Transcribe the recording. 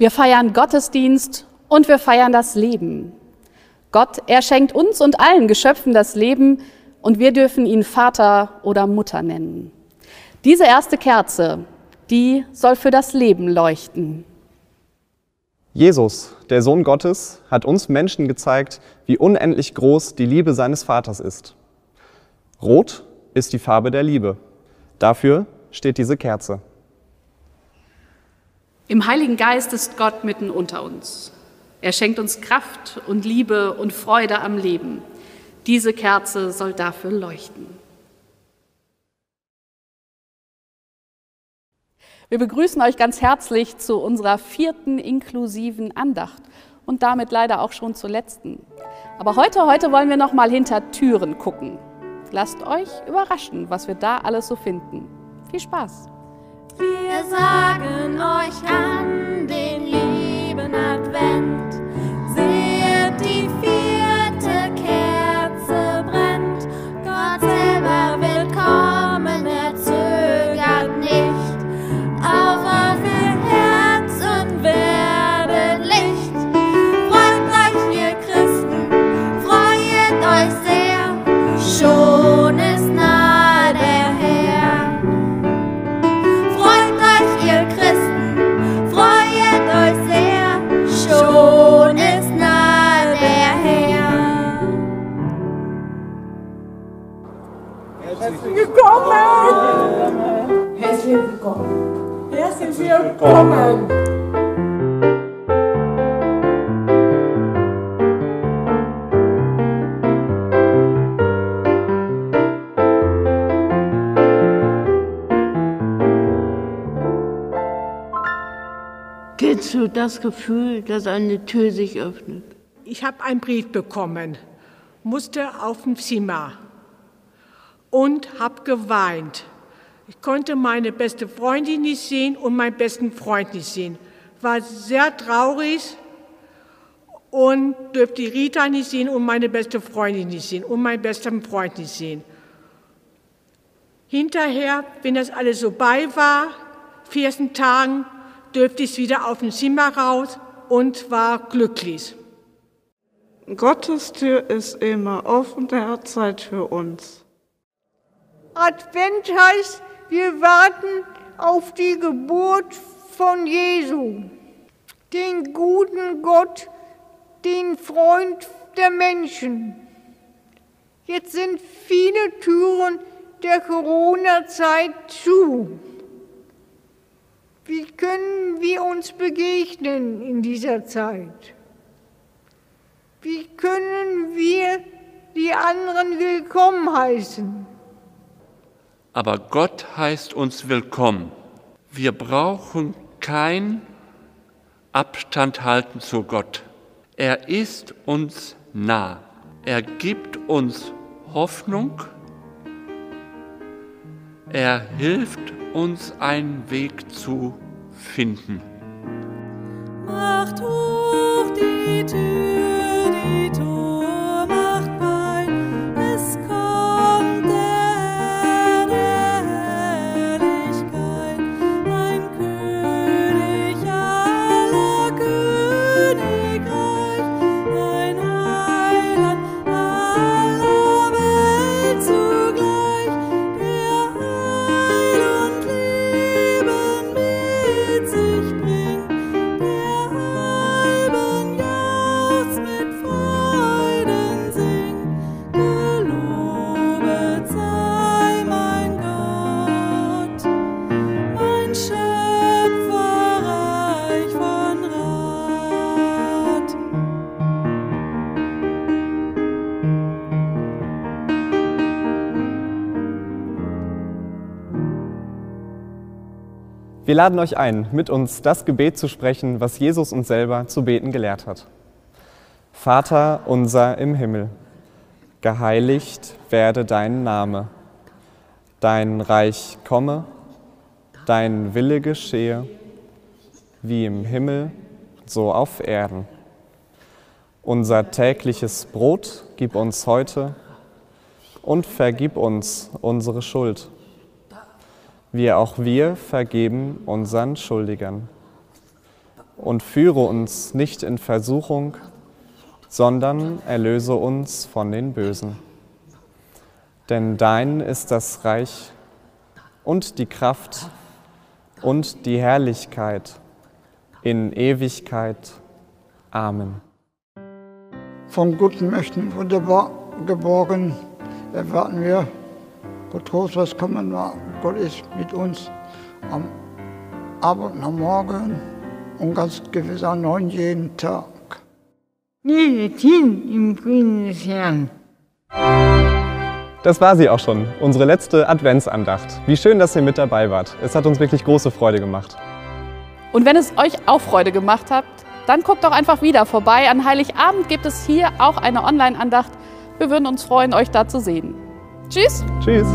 Wir feiern Gottesdienst und wir feiern das Leben. Gott, er schenkt uns und allen Geschöpfen das Leben und wir dürfen ihn Vater oder Mutter nennen. Diese erste Kerze, die soll für das Leben leuchten. Jesus, der Sohn Gottes, hat uns Menschen gezeigt, wie unendlich groß die Liebe seines Vaters ist. Rot ist die Farbe der Liebe. Dafür steht diese Kerze. Im Heiligen Geist ist Gott mitten unter uns. Er schenkt uns Kraft und Liebe und Freude am Leben. Diese Kerze soll dafür leuchten. Wir begrüßen euch ganz herzlich zu unserer vierten inklusiven Andacht und damit leider auch schon zur letzten. Aber heute, heute wollen wir noch mal hinter Türen gucken. Lasst euch überraschen, was wir da alles so finden. Viel Spaß! Wir sagen euch an den lieben Advent, Willkommen! Herzlich willkommen! Herzlich willkommen! Kennst du das Gefühl, dass eine Tür sich öffnet? Ich habe einen Brief bekommen, musste auf dem Zimmer und habe geweint. Ich konnte meine beste Freundin nicht sehen und meinen besten Freund nicht sehen. War sehr traurig und dürfte die Rita nicht sehen und meine beste Freundin nicht sehen und meinen besten Freund nicht sehen. Hinterher, wenn das alles so bei war, 14 Tagen, dürfte ich wieder auf dem Zimmer raus und war glücklich. Gottes Tür ist immer offen, er hat Zeit für uns. Advent heißt, wir warten auf die Geburt von Jesu, den guten Gott, den Freund der Menschen. Jetzt sind viele Türen der Corona-Zeit zu. Wie können wir uns begegnen in dieser Zeit? Wie können wir die anderen willkommen heißen? Aber Gott heißt uns willkommen. Wir brauchen kein Abstand halten zu Gott. Er ist uns nah. Er gibt uns Hoffnung. Er hilft uns einen Weg zu finden. Macht hoch die Tür, Wir laden euch ein, mit uns das Gebet zu sprechen, was Jesus uns selber zu beten gelehrt hat. Vater unser im Himmel, geheiligt werde dein Name, dein Reich komme, dein Wille geschehe, wie im Himmel, so auf Erden. Unser tägliches Brot gib uns heute und vergib uns unsere Schuld wie auch wir vergeben unseren Schuldigern. und führe uns nicht in Versuchung, sondern erlöse uns von den Bösen. Denn dein ist das Reich und die Kraft und die Herrlichkeit in Ewigkeit. Amen. Von guten Mächten wunderbar geborgen erwarten wir getrost, was kommen mag. Gott ist mit uns am Abend und am Morgen und ganz gewiss an neun jeden Tag. Geht hin im Frieden des Herrn. Das war sie auch schon, unsere letzte Adventsandacht. Wie schön, dass ihr mit dabei wart. Es hat uns wirklich große Freude gemacht. Und wenn es euch auch Freude gemacht hat, dann guckt doch einfach wieder vorbei. An Heiligabend gibt es hier auch eine Online-Andacht. Wir würden uns freuen, euch da zu sehen. Tschüss! Tschüss!